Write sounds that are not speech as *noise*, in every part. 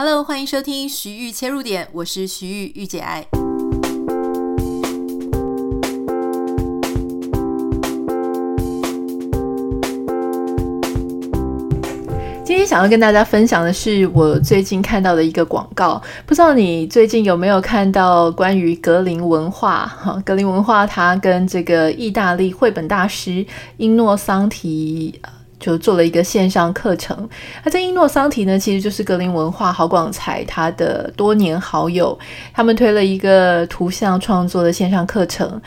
Hello，欢迎收听徐玉切入点，我是徐玉玉姐爱。今天想要跟大家分享的是我最近看到的一个广告，不知道你最近有没有看到关于格林文化？哈，格林文化它跟这个意大利绘本大师英诺桑提。就做了一个线上课程。那这英诺桑提呢，其实就是格林文化郝广才他的多年好友，他们推了一个图像创作的线上课程。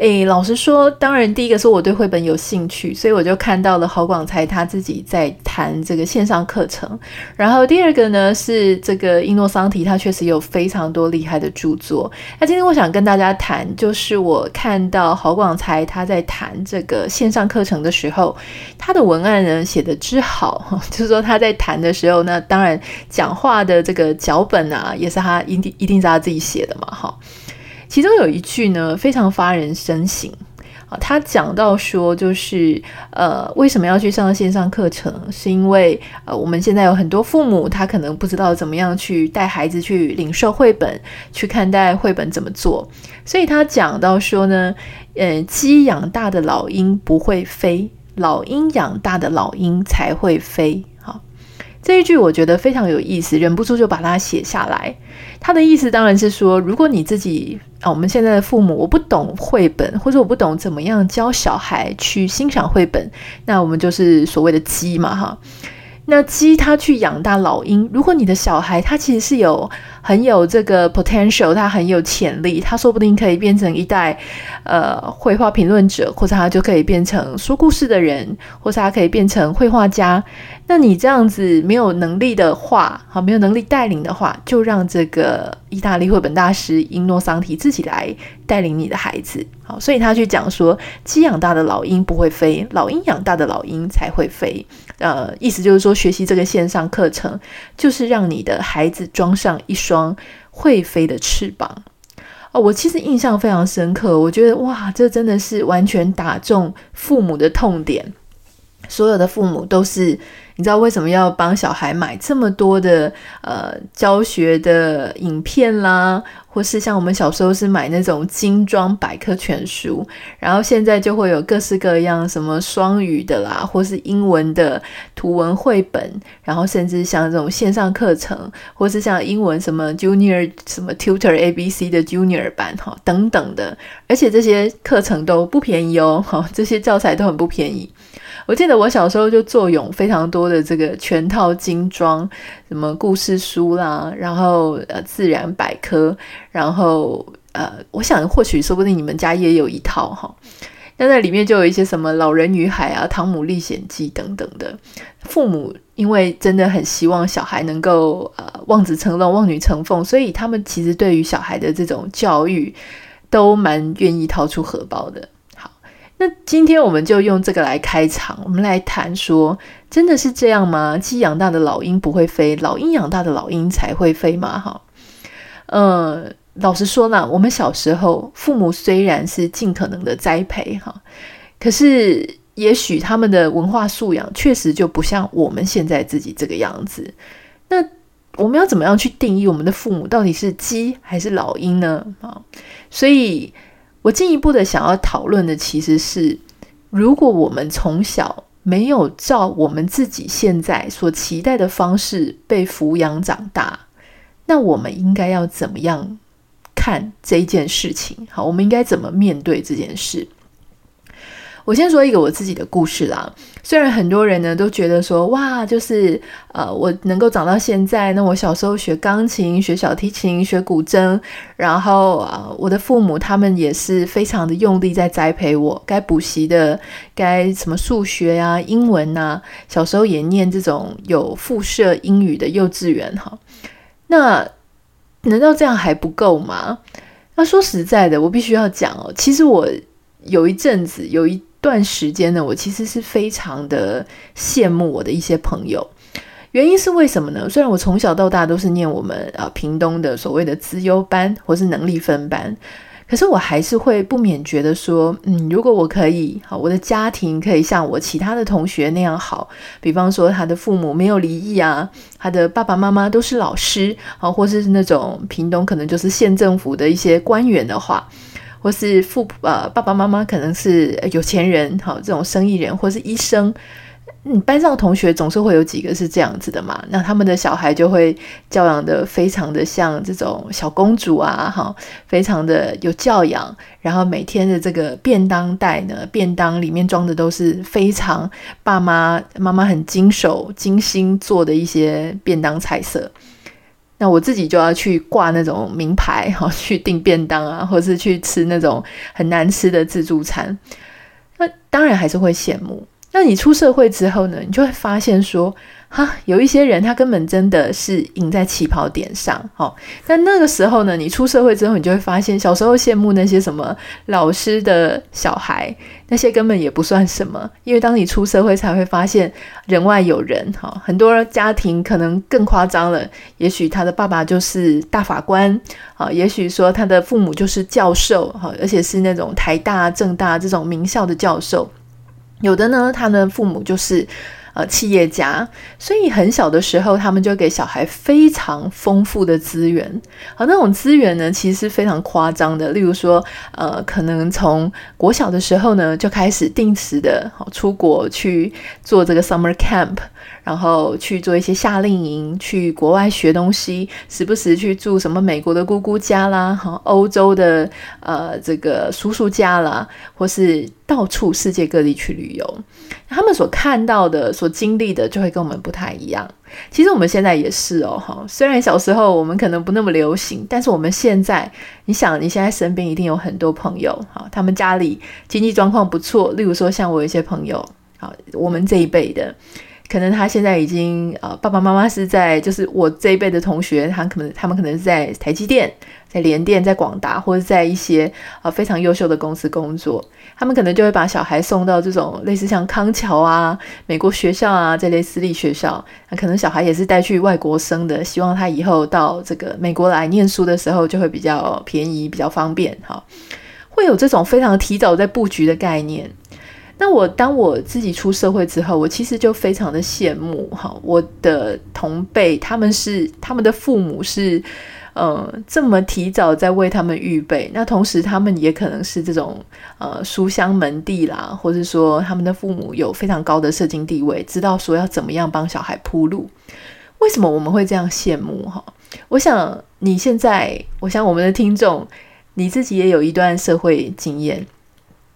诶，老实说，当然第一个是我对绘本有兴趣，所以我就看到了郝广才他自己在谈这个线上课程。然后第二个呢是这个英诺桑提，他确实有非常多厉害的著作。那今天我想跟大家谈，就是我看到郝广才他在谈这个线上课程的时候，他的文案呢写得之好，*laughs* 就是说他在谈的时候，那当然讲话的这个脚本啊，也是他一定一定是他自己写的嘛，哈。其中有一句呢，非常发人深省啊。他讲到说，就是呃，为什么要去上线上课程？是因为呃，我们现在有很多父母，他可能不知道怎么样去带孩子去领受绘本，去看待绘本怎么做。所以他讲到说呢，呃，鸡养大的老鹰不会飞，老鹰养大的老鹰才会飞。好，这一句我觉得非常有意思，忍不住就把它写下来。他的意思当然是说，如果你自己啊，我们现在的父母，我不懂绘本，或者我不懂怎么样教小孩去欣赏绘本，那我们就是所谓的鸡嘛，哈。那鸡它去养大老鹰，如果你的小孩他其实是有很有这个 potential，他很有潜力，他说不定可以变成一代呃绘画评论者，或者他就可以变成说故事的人，或者他可以变成绘画家。那你这样子没有能力的话，好，没有能力带领的话，就让这个意大利绘本大师英诺桑提自己来带领你的孩子。好，所以他去讲说，鸡养大的老鹰不会飞，老鹰养大的老鹰才会飞。呃，意思就是说，学习这个线上课程，就是让你的孩子装上一双双会飞的翅膀。哦，我其实印象非常深刻，我觉得哇，这真的是完全打中父母的痛点。所有的父母都是。你知道为什么要帮小孩买这么多的呃教学的影片啦，或是像我们小时候是买那种精装百科全书，然后现在就会有各式各样什么双语的啦，或是英文的图文绘本，然后甚至像这种线上课程，或是像英文什么 Junior 什么 Tutor ABC 的 Junior 版哈等等的，而且这些课程都不便宜哦，哈，这些教材都很不便宜。我记得我小时候就坐拥非常多的这个全套精装，什么故事书啦，然后呃自然百科，然后呃，我想或许说不定你们家也有一套哈。那在里面就有一些什么老人与海啊、汤姆历险记等等的。父母因为真的很希望小孩能够呃望子成龙、望女成凤，所以他们其实对于小孩的这种教育都蛮愿意掏出荷包的。那今天我们就用这个来开场，我们来谈说，真的是这样吗？鸡养大的老鹰不会飞，老鹰养大的老鹰才会飞吗？哈，嗯，老实说呢，我们小时候父母虽然是尽可能的栽培哈，可是也许他们的文化素养确实就不像我们现在自己这个样子。那我们要怎么样去定义我们的父母到底是鸡还是老鹰呢？啊，所以。我进一步的想要讨论的其实是，如果我们从小没有照我们自己现在所期待的方式被抚养长大，那我们应该要怎么样看这件事情？好，我们应该怎么面对这件事？我先说一个我自己的故事啦。虽然很多人呢都觉得说，哇，就是呃，我能够长到现在，那我小时候学钢琴、学小提琴、学古筝，然后啊、我的父母他们也是非常的用力在栽培我，该补习的，该什么数学啊、英文啊，小时候也念这种有附设英语的幼稚园哈。那难道这样还不够吗？那说实在的，我必须要讲哦，其实我有一阵子有一。段时间呢，我其实是非常的羡慕我的一些朋友，原因是为什么呢？虽然我从小到大都是念我们啊屏东的所谓的资优班或是能力分班，可是我还是会不免觉得说，嗯，如果我可以，好，我的家庭可以像我其他的同学那样好，比方说他的父母没有离异啊，他的爸爸妈妈都是老师，啊，或是那种屏东可能就是县政府的一些官员的话，或是父呃爸爸妈妈可能是有钱人，好，这种生意人或是医生。你班上的同学总是会有几个是这样子的嘛？那他们的小孩就会教养得非常的像这种小公主啊，哈，非常的有教养。然后每天的这个便当袋呢，便当里面装的都是非常爸妈妈妈很经手精心做的一些便当菜色。那我自己就要去挂那种名牌，*laughs* 哈，去订便当啊，或是去吃那种很难吃的自助餐。那当然还是会羡慕。那你出社会之后呢，你就会发现说，哈，有一些人他根本真的是赢在起跑点上，哦。但那个时候呢，你出社会之后，你就会发现，小时候羡慕那些什么老师的小孩，那些根本也不算什么，因为当你出社会才会发现人外有人，哈。很多家庭可能更夸张了，也许他的爸爸就是大法官，啊，也许说他的父母就是教授，哈，而且是那种台大、政大这种名校的教授。有的呢，他的父母就是企业家，所以很小的时候，他们就给小孩非常丰富的资源。而那种资源呢，其实是非常夸张的。例如说，呃，可能从国小的时候呢，就开始定时的出国去做这个 summer camp。然后去做一些夏令营，去国外学东西，时不时去住什么美国的姑姑家啦，哈，欧洲的呃这个叔叔家啦，或是到处世界各地去旅游。他们所看到的、所经历的，就会跟我们不太一样。其实我们现在也是哦，哈，虽然小时候我们可能不那么流行，但是我们现在，你想，你现在身边一定有很多朋友，哈，他们家里经济状况不错。例如说，像我一些朋友，好，我们这一辈的。可能他现在已经呃，爸爸妈妈是在，就是我这一辈的同学，他可能他们可能是在台积电、在联电、在广达，或者在一些呃非常优秀的公司工作。他们可能就会把小孩送到这种类似像康桥啊、美国学校啊这类私立学校。那可能小孩也是带去外国生的，希望他以后到这个美国来念书的时候就会比较便宜、比较方便。哈，会有这种非常提早在布局的概念。那我当我自己出社会之后，我其实就非常的羡慕哈，我的同辈他们是他们的父母是，呃，这么提早在为他们预备。那同时他们也可能是这种呃书香门第啦，或者说他们的父母有非常高的社经地位，知道说要怎么样帮小孩铺路。为什么我们会这样羡慕哈？我想你现在，我想我们的听众，你自己也有一段社会经验。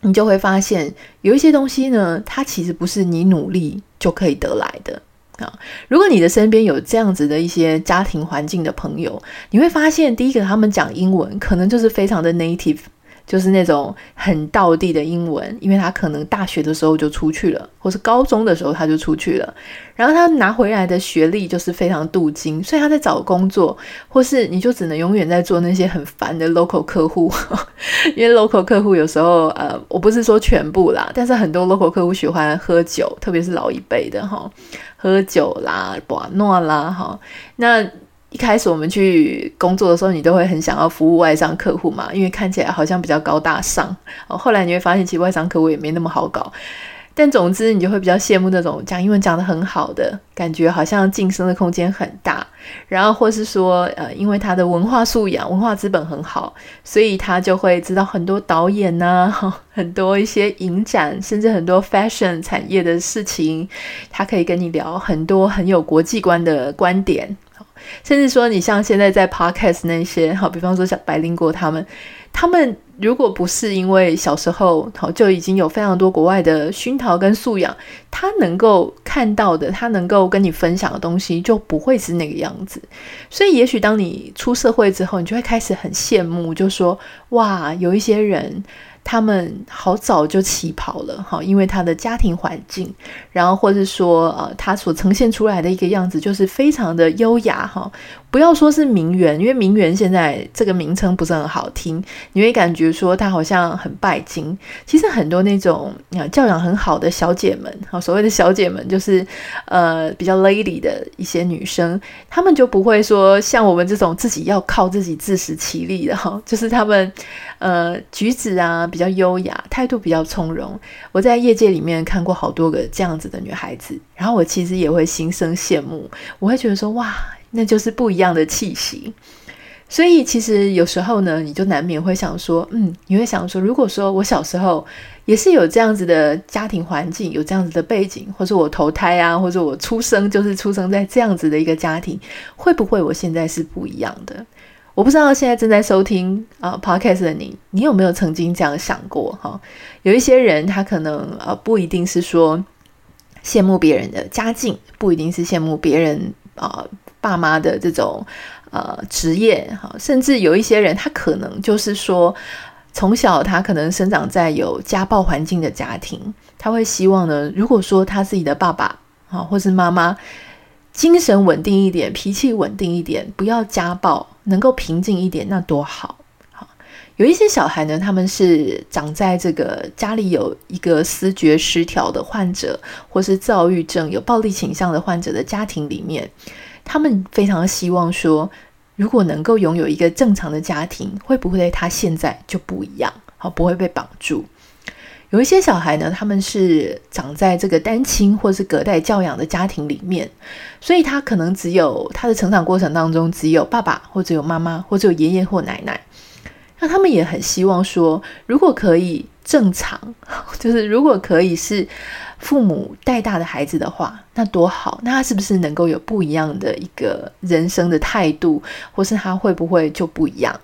你就会发现，有一些东西呢，它其实不是你努力就可以得来的啊。如果你的身边有这样子的一些家庭环境的朋友，你会发现，第一个，他们讲英文可能就是非常的 native。就是那种很道地的英文，因为他可能大学的时候就出去了，或是高中的时候他就出去了，然后他拿回来的学历就是非常镀金，所以他在找工作，或是你就只能永远在做那些很烦的 local 客户，因为 local 客户有时候呃，我不是说全部啦，但是很多 local 客户喜欢喝酒，特别是老一辈的哈，喝酒啦、玩诺啦哈，那。一开始我们去工作的时候，你都会很想要服务外商客户嘛，因为看起来好像比较高大上。哦，后来你会发现，其实外商客户也没那么好搞。但总之，你就会比较羡慕那种讲英文讲得很好的，感觉好像晋升的空间很大。然后或是说，呃，因为他的文化素养、文化资本很好，所以他就会知道很多导演呐，*laughs* 很多一些影展，甚至很多 fashion 产业的事情，他可以跟你聊很多很有国际观的观点。甚至说，你像现在在 podcast 那些，好，比方说像白灵果他们，他们如果不是因为小时候好就已经有非常多国外的熏陶跟素养，他能够看到的，他能够跟你分享的东西就不会是那个样子。所以，也许当你出社会之后，你就会开始很羡慕，就说哇，有一些人。他们好早就起跑了哈，因为他的家庭环境，然后或者说呃，他所呈现出来的一个样子就是非常的优雅哈。不要说是名媛，因为名媛现在这个名称不是很好听，你会感觉说她好像很拜金。其实很多那种教养很好的小姐们，哈，所谓的小姐们就是呃比较 lady 的一些女生，她们就不会说像我们这种自己要靠自己自食其力的哈，就是她们呃举止啊比较优雅，态度比较从容。我在业界里面看过好多个这样子的女孩子，然后我其实也会心生羡慕，我会觉得说哇，那就是不一样的气息。所以其实有时候呢，你就难免会想说，嗯，你会想说，如果说我小时候也是有这样子的家庭环境，有这样子的背景，或者我投胎啊，或者我出生就是出生在这样子的一个家庭，会不会我现在是不一样的？我不知道现在正在收听啊 Podcast 的你，你有没有曾经这样想过？哈，有一些人他可能啊不一定是说羡慕别人的家境，不一定是羡慕别人啊爸妈的这种。呃，职业哈，甚至有一些人，他可能就是说，从小他可能生长在有家暴环境的家庭，他会希望呢，如果说他自己的爸爸啊，或是妈妈精神稳定一点，脾气稳定一点，不要家暴，能够平静一点，那多好。好，有一些小孩呢，他们是长在这个家里有一个思觉失调的患者，或是躁郁症、有暴力倾向的患者的家庭里面。他们非常希望说，如果能够拥有一个正常的家庭，会不会他现在就不一样？好，不会被绑住。有一些小孩呢，他们是长在这个单亲或是隔代教养的家庭里面，所以他可能只有他的成长过程当中只有爸爸，或者有妈妈，或者有爷爷或奶奶。那他们也很希望说，如果可以正常，*laughs* 就是如果可以是。父母带大的孩子的话，那多好！那他是不是能够有不一样的一个人生的态度，或是他会不会就不一样？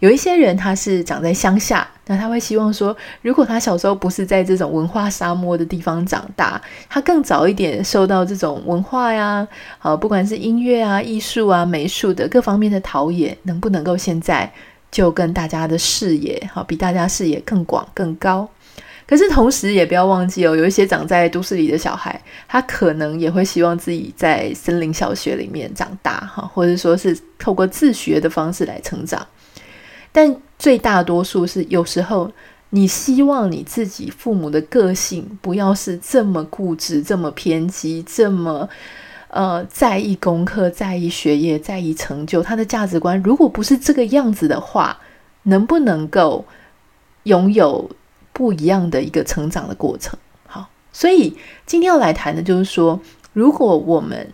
有一些人他是长在乡下，那他会希望说，如果他小时候不是在这种文化沙漠的地方长大，他更早一点受到这种文化呀，啊，不管是音乐啊、艺术啊、美术的各方面的陶冶，能不能够现在就跟大家的视野，好，比大家视野更广更高？可是同时也不要忘记哦，有一些长在都市里的小孩，他可能也会希望自己在森林小学里面长大哈，或者说是透过自学的方式来成长。但最大多数是有时候你希望你自己父母的个性不要是这么固执、这么偏激、这么呃在意功课、在意学业、在意成就，他的价值观如果不是这个样子的话，能不能够拥有？不一样的一个成长的过程，好，所以今天要来谈的就是说，如果我们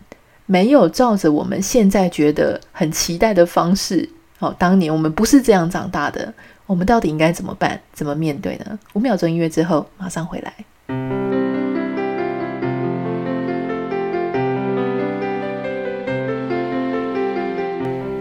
没有照着我们现在觉得很期待的方式，好，当年我们不是这样长大的，我们到底应该怎么办？怎么面对呢？五秒钟音乐之后，马上回来。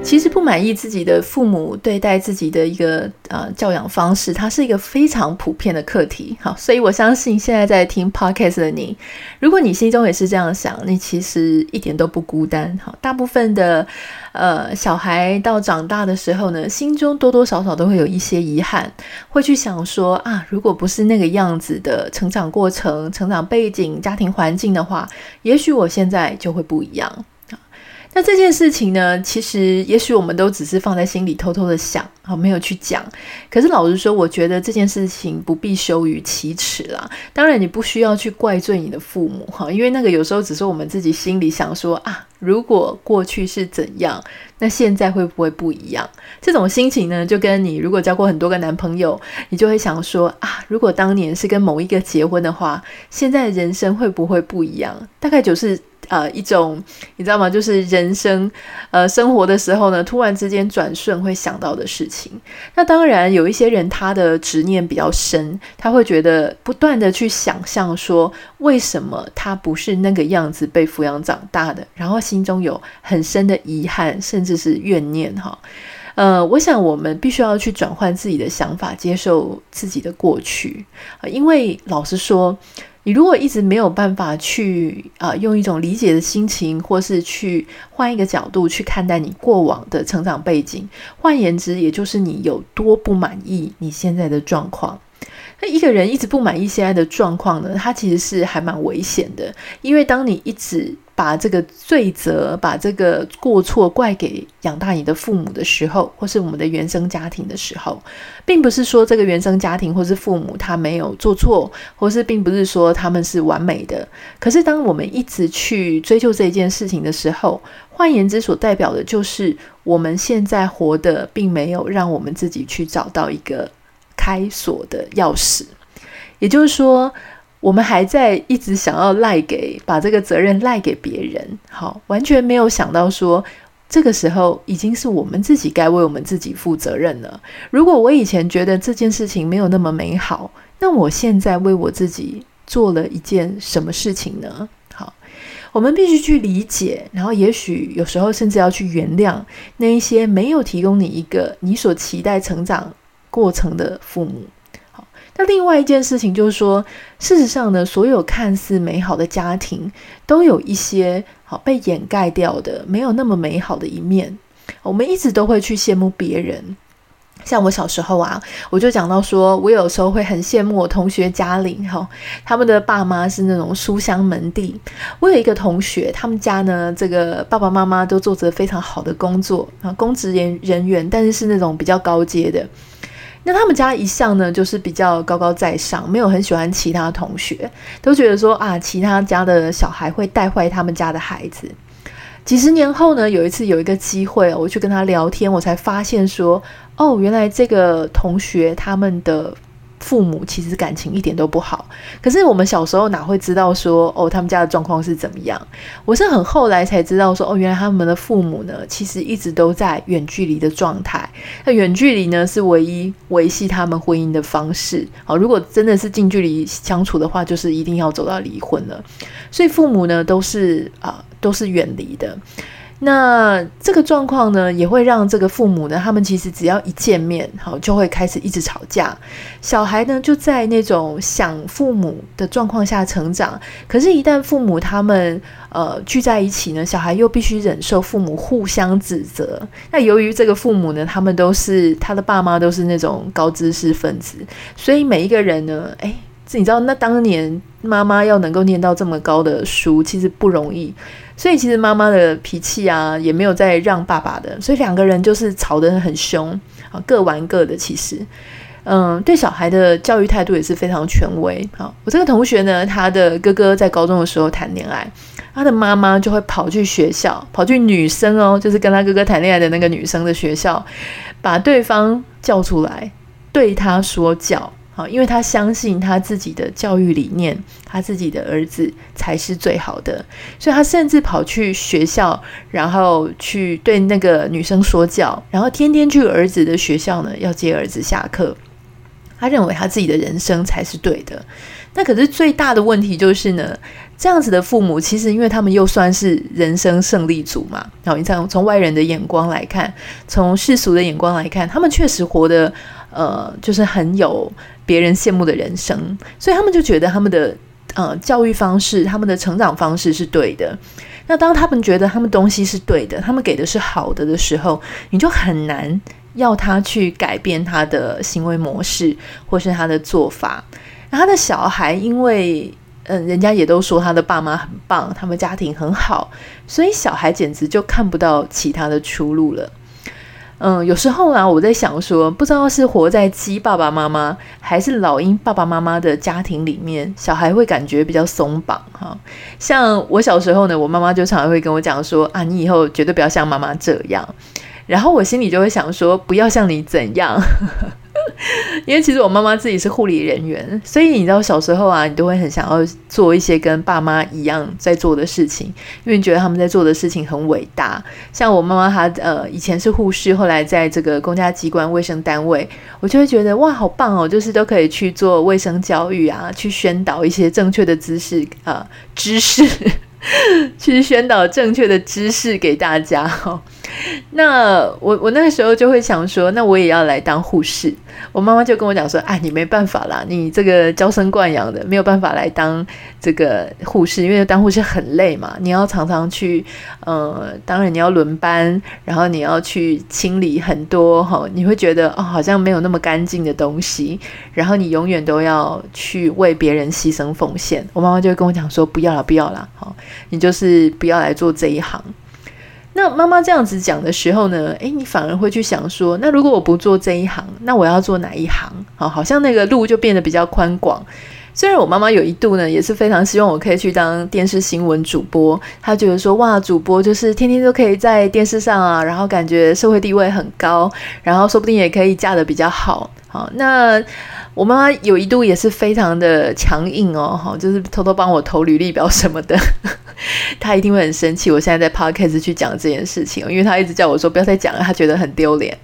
其实不满意自己的父母对待自己的一个呃教养方式，它是一个非常普遍的课题。好，所以我相信现在在听 Podcast 的你，如果你心中也是这样想，你其实一点都不孤单。好，大部分的呃小孩到长大的时候呢，心中多多少少都会有一些遗憾，会去想说啊，如果不是那个样子的成长过程、成长背景、家庭环境的话，也许我现在就会不一样。那这件事情呢，其实也许我们都只是放在心里偷偷的想，好，没有去讲。可是老实说，我觉得这件事情不必羞于启齿啦。当然，你不需要去怪罪你的父母，哈，因为那个有时候只是我们自己心里想说啊，如果过去是怎样，那现在会不会不一样？这种心情呢，就跟你如果交过很多个男朋友，你就会想说啊，如果当年是跟某一个结婚的话，现在人生会不会不一样？大概就是。呃，一种你知道吗？就是人生，呃，生活的时候呢，突然之间转瞬会想到的事情。那当然，有一些人他的执念比较深，他会觉得不断的去想象说，为什么他不是那个样子被抚养长大的，然后心中有很深的遗憾，甚至是怨念哈。呃，我想我们必须要去转换自己的想法，接受自己的过去，因为老实说。你如果一直没有办法去啊、用一种理解的心情，或是去换一个角度去看待你过往的成长背景，换言之，也就是你有多不满意你现在的状况。那一个人一直不满意现在的状况呢，他其实是还蛮危险的，因为当你一直把这个罪责、把这个过错怪给养大你的父母的时候，或是我们的原生家庭的时候，并不是说这个原生家庭或是父母他没有做错，或是并不是说他们是完美的。可是当我们一直去追究这件事情的时候，换言之，所代表的就是我们现在活的并没有让我们自己去找到一个开锁的钥匙，也就是说。我们还在一直想要赖给，把这个责任赖给别人，好，完全没有想到说，这个时候已经是我们自己该为我们自己负责任了。如果我以前觉得这件事情没有那么美好，那我现在为我自己做了一件什么事情呢？好，我们必须去理解，然后也许有时候甚至要去原谅那一些没有提供你一个你所期待成长过程的父母。那另外一件事情就是说，事实上呢，所有看似美好的家庭，都有一些好被掩盖掉的，没有那么美好的一面。我们一直都会去羡慕别人，像我小时候啊，我就讲到说，我有时候会很羡慕我同学家里哈，他们的爸妈是那种书香门第。我有一个同学，他们家呢，这个爸爸妈妈都做着非常好的工作啊，公职人人员，但是是那种比较高阶的。那他们家一向呢，就是比较高高在上，没有很喜欢其他同学，都觉得说啊，其他家的小孩会带坏他们家的孩子。几十年后呢，有一次有一个机会，我去跟他聊天，我才发现说，哦，原来这个同学他们的。父母其实感情一点都不好，可是我们小时候哪会知道说哦，他们家的状况是怎么样？我是很后来才知道说哦，原来他们的父母呢，其实一直都在远距离的状态。那远距离呢，是唯一维系他们婚姻的方式。好，如果真的是近距离相处的话，就是一定要走到离婚了。所以父母呢，都是啊、都是远离的。那这个状况呢，也会让这个父母呢，他们其实只要一见面，好，就会开始一直吵架。小孩呢，就在那种想父母的状况下成长。可是，一旦父母他们呃聚在一起呢，小孩又必须忍受父母互相指责。那由于这个父母呢，他们都是他的爸妈都是那种高知识分子，所以每一个人呢，诶，你知道，那当年妈妈要能够念到这么高的书，其实不容易。所以其实妈妈的脾气啊，也没有在让爸爸的，所以两个人就是吵得很凶啊，各玩各的。其实，嗯，对小孩的教育态度也是非常权威。好，我这个同学呢，他的哥哥在高中的时候谈恋爱，他的妈妈就会跑去学校，跑去女生哦，就是跟他哥哥谈恋爱的那个女生的学校，把对方叫出来，对他说教。因为他相信他自己的教育理念，他自己的儿子才是最好的，所以他甚至跑去学校，然后去对那个女生说教，然后天天去儿子的学校呢，要接儿子下课。他认为他自己的人生才是对的。那可是最大的问题就是呢，这样子的父母，其实因为他们又算是人生胜利组嘛。然后你从从外人的眼光来看，从世俗的眼光来看，他们确实活得呃，就是很有。别人羡慕的人生，所以他们就觉得他们的呃教育方式、他们的成长方式是对的。那当他们觉得他们东西是对的，他们给的是好的的时候，你就很难要他去改变他的行为模式或是他的做法。那他的小孩，因为嗯、人家也都说他的爸妈很棒，他们家庭很好，所以小孩简直就看不到其他的出路了。嗯，有时候啊，我在想说，不知道是活在鸡爸爸妈妈还是老鹰爸爸妈妈的家庭里面，小孩会感觉比较松绑哈。像我小时候呢，我妈妈就常常会跟我讲说啊，你以后绝对不要像妈妈这样。然后我心里就会想说，不要像你怎样。*laughs* *laughs* 因为其实我妈妈自己是护理人员，所以你知道小时候啊，你都会很想要做一些跟爸妈一样在做的事情，因为觉得他们在做的事情很伟大。像我妈妈她呃以前是护士，后来在这个公家机关卫生单位，我就会觉得哇好棒哦，就是都可以去做卫生教育啊，去宣导一些正确的知识啊、知识，*laughs* 去宣导正确的知识给大家哈。*laughs* 那我我那个时候就会想说，那我也要来当护士。我妈妈就跟我讲说，哎，你没办法啦，你这个娇生惯养的，没有办法来当这个护士，因为当护士很累嘛，你要常常去，呃，当然你要轮班，然后你要去清理很多哈，你会觉得哦，好像没有那么干净的东西，然后你永远都要去为别人牺牲奉献。我妈妈就跟我讲说，不要啦，不要啦，好，你就是不要来做这一行。那妈妈这样子讲的时候呢，诶，你反而会去想说，那如果我不做这一行，那我要做哪一行？好，好像那个路就变得比较宽广。虽然我妈妈有一度呢，也是非常希望我可以去当电视新闻主播，她觉得说，哇，主播就是天天都可以在电视上啊，然后感觉社会地位很高，然后说不定也可以嫁得比较好。好，那我妈妈有一度也是非常的强硬哦，哈，就是偷偷帮我投履历表什么的。*laughs* 她一定会很生气，我现在在 podcast 去讲这件事情，因为她一直叫我说不要再讲了，她觉得很丢脸。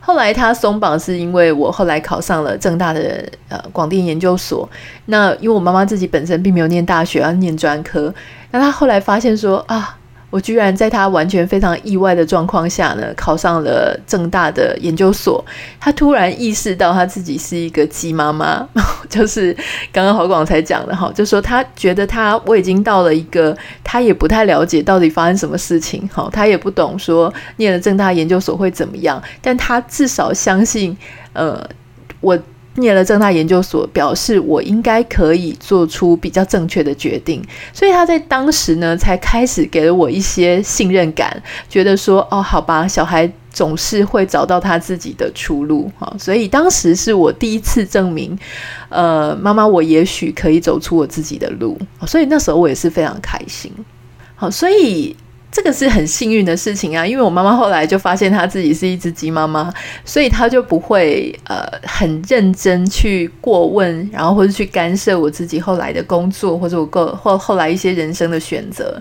后来她松绑是因为我后来考上了正大的呃广电研究所，那因为我妈妈自己本身并没有念大学，要念专科，那她后来发现说啊。我居然在他完全非常意外的状况下呢，考上了政大的研究所。他突然意识到他自己是一个鸡妈妈，*laughs* 就是刚刚郝广才讲的哈，就说他觉得他我已经到了一个他也不太了解到底发生什么事情，哈，他也不懂说念了政大研究所会怎么样，但他至少相信，呃，我。念了正大研究所，表示我应该可以做出比较正确的决定，所以他在当时呢，才开始给了我一些信任感，觉得说，哦，好吧，小孩总是会找到他自己的出路，哈，所以当时是我第一次证明，呃，妈妈，我也许可以走出我自己的路，所以那时候我也是非常开心，好，所以。这个是很幸运的事情啊，因为我妈妈后来就发现她自己是一只鸡妈妈，所以她就不会呃很认真去过问，然后或者去干涉我自己后来的工作，或者我个或后来一些人生的选择。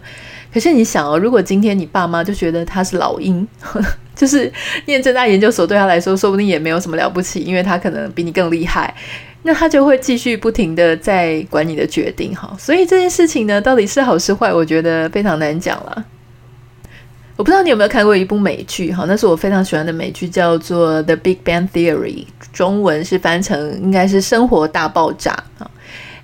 可是你想哦，如果今天你爸妈就觉得他是老鹰，*laughs* 就是念正大研究所对他来说说不定也没有什么了不起，因为他可能比你更厉害，那他就会继续不停的在管你的决定哈。所以这件事情呢，到底是好是坏，我觉得非常难讲了。我不知道你有没有看过一部美剧，哈，那是我非常喜欢的美剧，叫做《The Big Bang Theory》，中文是翻成应该是《生活大爆炸》啊。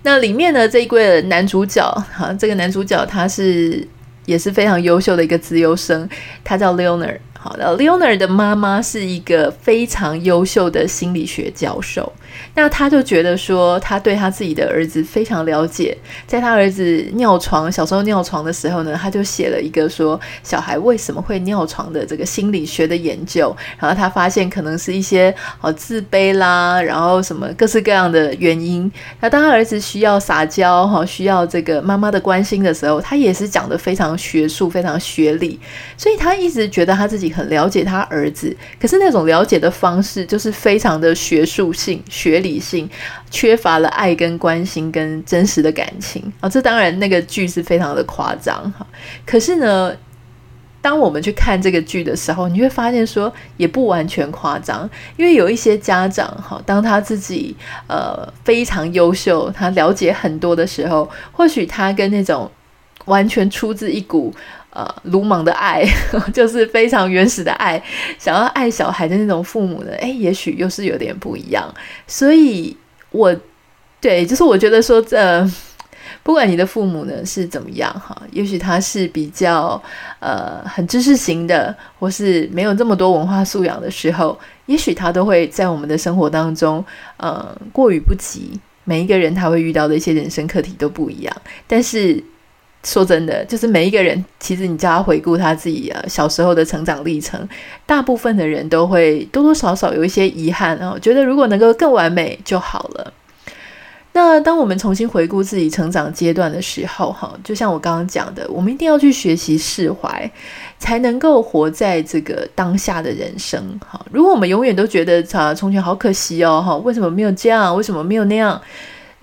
那里面呢，这一位男主角，哈，这个男主角他是也是非常优秀的一个资优生，他叫 Leonard。好的，Leonard 的妈妈是一个非常优秀的心理学教授。那他就觉得说，他对他自己的儿子非常了解。在他儿子尿床，小时候尿床的时候呢，他就写了一个说小孩为什么会尿床的这个心理学的研究。然后他发现可能是一些哦自卑啦，然后什么各式各样的原因。那当他儿子需要撒娇哈，需要这个妈妈的关心的时候，他也是讲的非常学术、非常学理。所以他一直觉得他自己。很了解他儿子，可是那种了解的方式就是非常的学术性、学理性，缺乏了爱跟关心跟真实的感情啊、这当然那个剧是非常的夸张哈。可是呢，当我们去看这个剧的时候，你会发现说也不完全夸张，因为有一些家长哈，当他自己呃非常优秀，他了解很多的时候，或许他跟那种完全出自一股。呃，鲁莽的爱 *laughs* 就是非常原始的爱，想要爱小孩的那种父母呢，诶，也许又是有点不一样。所以我，对，就是我觉得说，这不管你的父母呢是怎么样哈，也许他是比较呃很知识型的，或是没有这么多文化素养的时候，也许他都会在我们的生活当中，呃，过犹不及。每一个人他会遇到的一些人生课题都不一样，但是。说真的，就是每一个人，其实你叫他回顾他自己啊小时候的成长历程，大部分的人都会多多少少有一些遗憾啊，觉得如果能够更完美就好了。那当我们重新回顾自己成长阶段的时候，哈，就像我刚刚讲的，我们一定要去学习释怀，才能够活在这个当下的人生。哈，如果我们永远都觉得啊，从前好可惜哦，哈，为什么没有这样？为什么没有那样？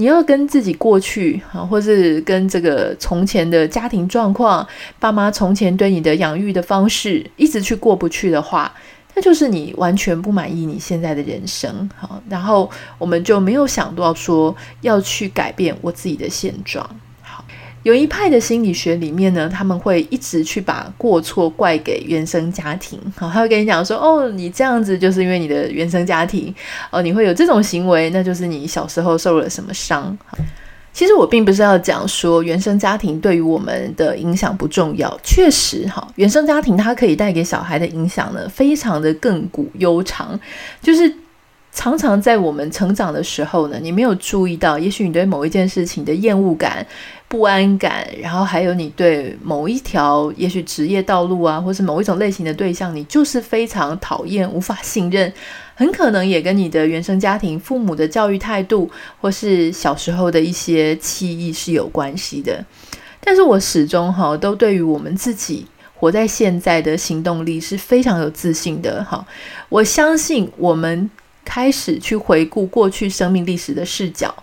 你要跟自己过去啊，或是跟这个从前的家庭状况、爸妈从前对你的养育的方式，一直去过不去的话，那就是你完全不满意你现在的人生。好，然后我们就没有想到说要去改变我自己的现状。有一派的心理学里面呢，他们会一直去把过错怪给原生家庭。*laughs* 好，他会跟你讲说：“哦，你这样子就是因为你的原生家庭，哦，你会有这种行为，那就是你小时候受了什么伤。”其实我并不是要讲说原生家庭对于我们的影响不重要，确实哈，原生家庭它可以带给小孩的影响呢，非常的亘古悠长，就是。常常在我们成长的时候呢，你没有注意到，也许你对某一件事情的厌恶感、不安感，然后还有你对某一条也许职业道路啊，或是某一种类型的对象，你就是非常讨厌、无法信任，很可能也跟你的原生家庭、父母的教育态度，或是小时候的一些记忆是有关系的。但是我始终哈，都对于我们自己活在现在的行动力是非常有自信的哈。我相信我们。开始去回顾过去生命历史的视角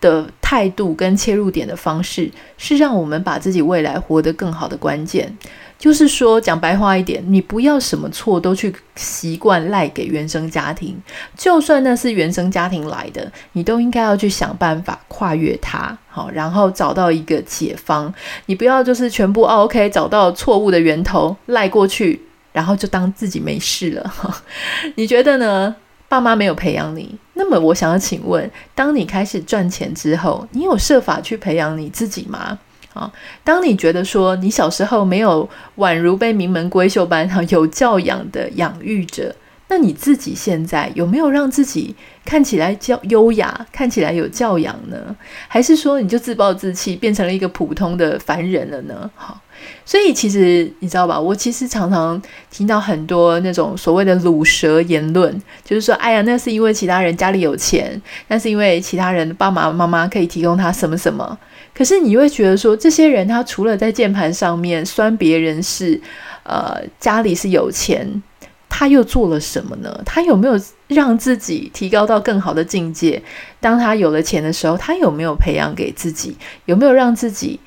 的态度跟切入点的方式，是让我们把自己未来活得更好的关键。就是说，讲白话一点，你不要什么错都去习惯赖给原生家庭，就算那是原生家庭来的，你都应该要去想办法跨越它，好，然后找到一个解方。你不要就是全部，哦，OK，找到错误的源头赖过去，然后就当自己没事了。*laughs* 你觉得呢？爸妈没有培养你，那么我想要请问，当你开始赚钱之后，你有设法去培养你自己吗？啊，当你觉得说你小时候没有宛如被名门闺秀般有教养的养育者，那你自己现在有没有让自己看起来较优雅，看起来有教养呢？还是说你就自暴自弃，变成了一个普通的凡人了呢？好。所以其实你知道吧？我其实常常听到很多那种所谓的鲁蛇言论，就是说，哎呀，那是因为其他人家里有钱，那是因为其他人爸爸妈妈可以提供他什么什么。可是你会觉得说，这些人他除了在键盘上面酸别人是，呃，家里是有钱，他又做了什么呢？他有没有让自己提高到更好的境界？当他有了钱的时候，他有没有培养给自己？有没有让自己？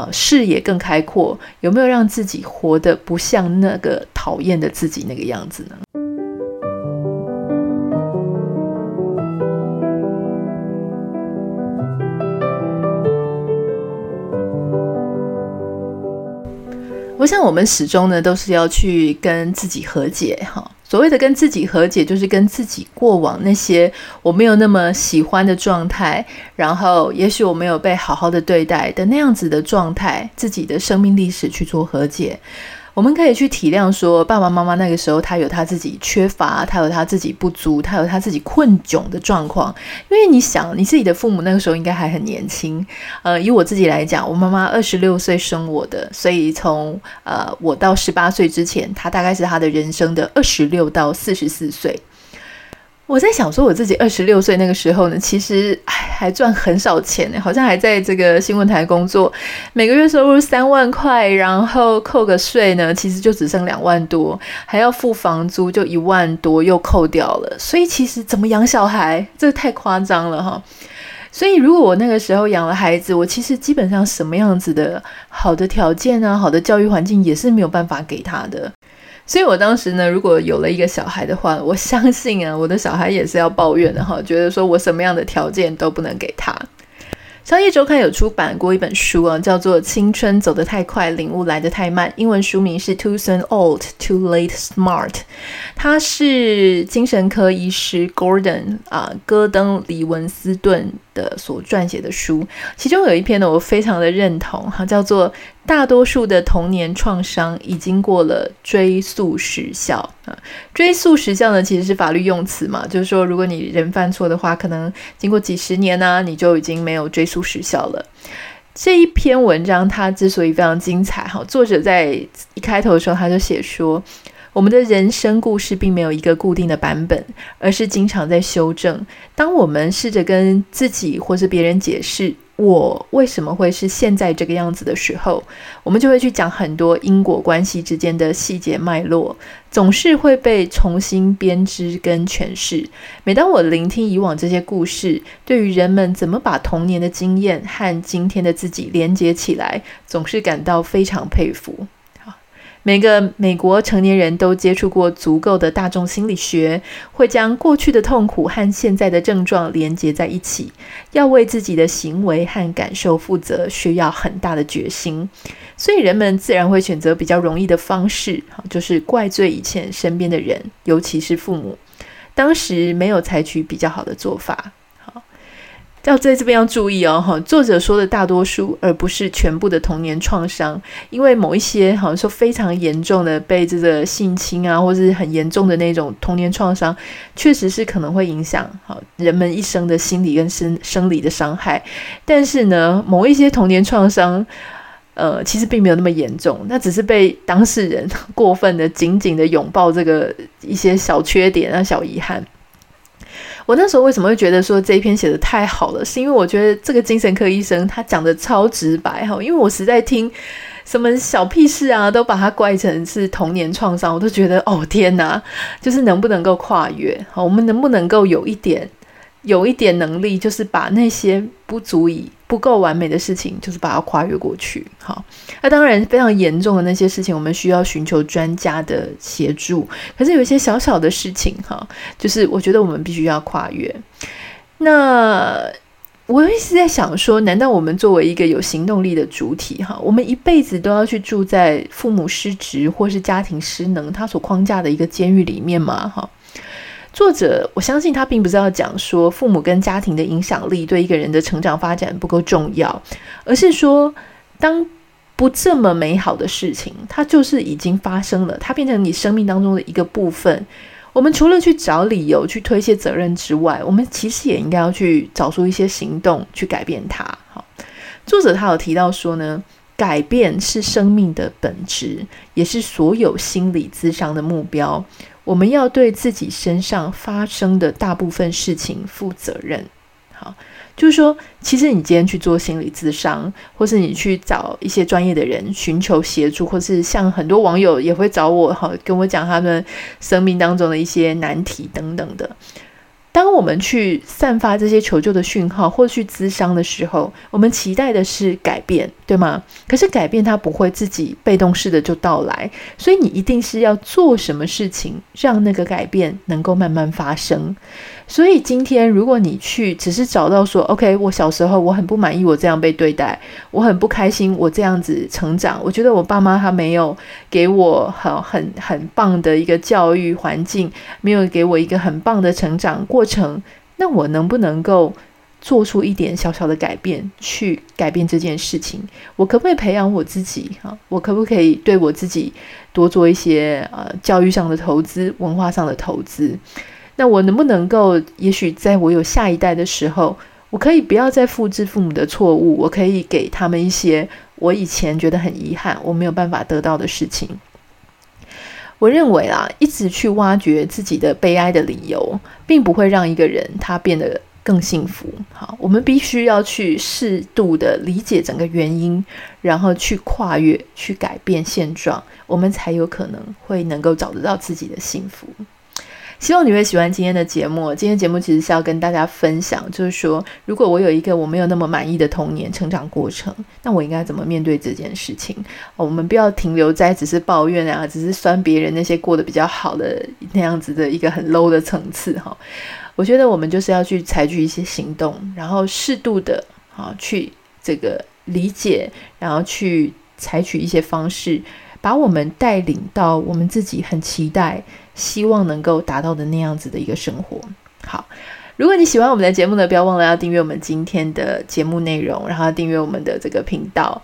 呃，视野更开阔，有没有让自己活得不像那个讨厌的自己那个样子呢？我想，我们始终呢都是要去跟自己和解，哈。所谓的跟自己和解，就是跟自己过往那些我没有那么喜欢的状态，然后也许我没有被好好的对待的那样子的状态，自己的生命历史去做和解。我们可以去体谅说，爸爸妈妈那个时候他有他自己缺乏，他有他自己不足，他有他自己困窘的状况。因为你想，你自己的父母那个时候应该还很年轻。呃，以我自己来讲，我妈妈二十六岁生我的，所以从呃我到十八岁之前，她大概是她的人生的二十六到四十四岁。我在想说，我自己二十六岁那个时候呢，其实还赚很少钱呢，好像还在这个新闻台工作，每个月收入三万块，然后扣个税呢，其实就只剩两万多，还要付房租就一万多，又扣掉了。所以其实怎么养小孩，这太夸张了哈。所以如果我那个时候养了孩子，我其实基本上什么样子的好的条件啊，好的教育环境也是没有办法给他的。所以我当时呢，如果有了一个小孩的话，我相信啊，我的小孩也是要抱怨的哈，觉得说我什么样的条件都不能给他。商业周刊有出版过一本书啊，叫做《青春走得太快，领悟来得太慢》，英文书名是《Too Soon Old, Too Late Smart》。他是精神科医师 Gordon 啊，戈登·李文斯顿的所撰写的书，其中有一篇呢，我非常的认同哈，叫做《大多数的童年创伤已经过了追溯时效》啊。追溯时效呢，其实是法律用词嘛，就是说，如果你人犯错的话，可能经过几十年呢、你就已经没有追溯时效了。这一篇文章它之所以非常精彩哈，作者在一开头的时候他就写说。我们的人生故事并没有一个固定的版本，而是经常在修正。当我们试着跟自己或是别人解释我为什么会是现在这个样子的时候，我们就会去讲很多因果关系之间的细节脉络，总是会被重新编织跟诠释。每当我聆听以往这些故事，对于人们怎么把童年的经验和今天的自己连接起来，总是感到非常佩服。每个美国成年人都接触过足够的大众心理学，会将过去的痛苦和现在的症状连接在一起。要为自己的行为和感受负责，需要很大的决心。所以人们自然会选择比较容易的方式，就是怪罪以前身边的人，尤其是父母，当时没有采取比较好的做法。要在这边要注意哦，哈，作者说的大多数，而不是全部的童年创伤，因为某一些好像说非常严重的被这个性侵啊，或是很严重的那种童年创伤，确实是可能会影响好人们一生的心理跟生生理的伤害。但是呢，某一些童年创伤，呃，其实并没有那么严重，那只是被当事人过分的紧紧的拥抱这个一些小缺点啊、小遗憾。我那时候为什么会觉得说这一篇写的太好了？是因为我觉得这个精神科医生他讲的超直白哈，因为我实在听什么小屁事啊，都把它怪成是童年创伤，我都觉得哦天哪，就是能不能够跨越？好，我们能不能够有一点？有一点能力，就是把那些不足以、不够完美的事情，就是把它跨越过去。好，那当然非常严重的那些事情，我们需要寻求专家的协助。可是有一些小小的事情，哈，就是我觉得我们必须要跨越。那我一直在想说，难道我们作为一个有行动力的主体，哈，我们一辈子都要去住在父母失职或是家庭失能他所框架的一个监狱里面吗？哈？作者，我相信他并不是要讲说父母跟家庭的影响力对一个人的成长发展不够重要，而是说，当不这么美好的事情，它就是已经发生了，它变成你生命当中的一个部分。我们除了去找理由去推卸责任之外，我们其实也应该要去找出一些行动去改变它。好，作者他有提到说呢，改变是生命的本质，也是所有心理咨商的目标。我们要对自己身上发生的大部分事情负责任。好，就是说，其实你今天去做心理咨商，或是你去找一些专业的人寻求协助，或是像很多网友也会找我，好，跟我讲他们生命当中的一些难题等等的。当我们去散发这些求救的讯号，或去咨商的时候，我们期待的是改变，对吗？可是改变它不会自己被动式的就到来，所以你一定是要做什么事情，让那个改变能够慢慢发生。所以今天，如果你去只是找到说，OK，我小时候我很不满意我这样被对待，我很不开心我这样子成长，我觉得我爸妈他没有给我很很很棒的一个教育环境，没有给我一个很棒的成长过程，那我能不能够做出一点小小的改变，去改变这件事情？我可不可以培养我自己？哈，我可不可以对我自己多做一些呃教育上的投资，文化上的投资？那我能不能够，也许在我有下一代的时候，我可以不要再复制父母的错误，我可以给他们一些我以前觉得很遗憾，我没有办法得到的事情。我认为啊，一直去挖掘自己的悲哀的理由，并不会让一个人他变得更幸福。好，我们必须要去适度的理解整个原因，然后去跨越，去改变现状，我们才有可能会能够找得到自己的幸福。希望你会喜欢今天的节目。今天节目其实是要跟大家分享，就是说，如果我有一个我没有那么满意的童年成长过程，那我应该怎么面对这件事情？我们不要停留在只是抱怨啊，只是酸别人那些过得比较好的那样子的一个很 low 的层次哈。我觉得我们就是要去采取一些行动，然后适度的啊去这个理解，然后去采取一些方式，把我们带领到我们自己很期待。希望能够达到的那样子的一个生活。好，如果你喜欢我们的节目呢，不要忘了要订阅我们今天的节目内容，然后订阅我们的这个频道。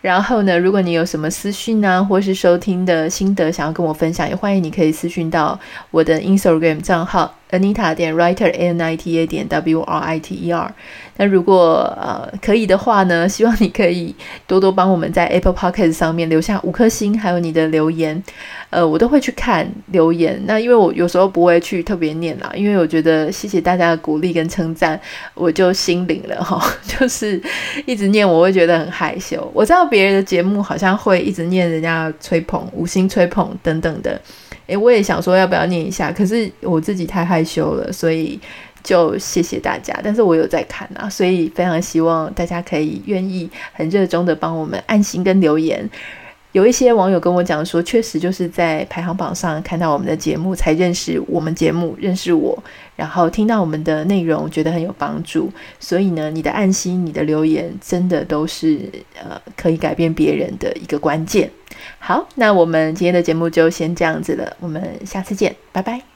然后呢，如果你有什么私讯啊，或是收听的心得想要跟我分享，也欢迎你可以私讯到我的 Instagram 账号 Anita 点 Writer A N I T A 点 W R I T E R。那如果呃可以的话呢，*laughs* 希望你可以多多帮我们在 Apple Podcast 上面留下五颗星，还有你的留言，呃，我都会去看留言。那因为我有时候不会去特别念啦，因为我觉得谢谢大家的鼓励跟称赞，我就心领了哈。*laughs* 就是一直念我会觉得很害羞。我知道别人的节目好像会一直念人家吹捧、五星吹捧等等的，诶，我也想说要不要念一下，可是我自己太害羞了，所以。就谢谢大家，但是我有在看啊，所以非常希望大家可以愿意很热衷的帮我们按心跟留言。有一些网友跟我讲说，确实就是在排行榜上看到我们的节目，才认识我们节目，认识我，然后听到我们的内容，觉得很有帮助。所以呢，你的按心、你的留言，真的都是呃可以改变别人的一个关键。好，那我们今天的节目就先这样子了，我们下次见，拜拜。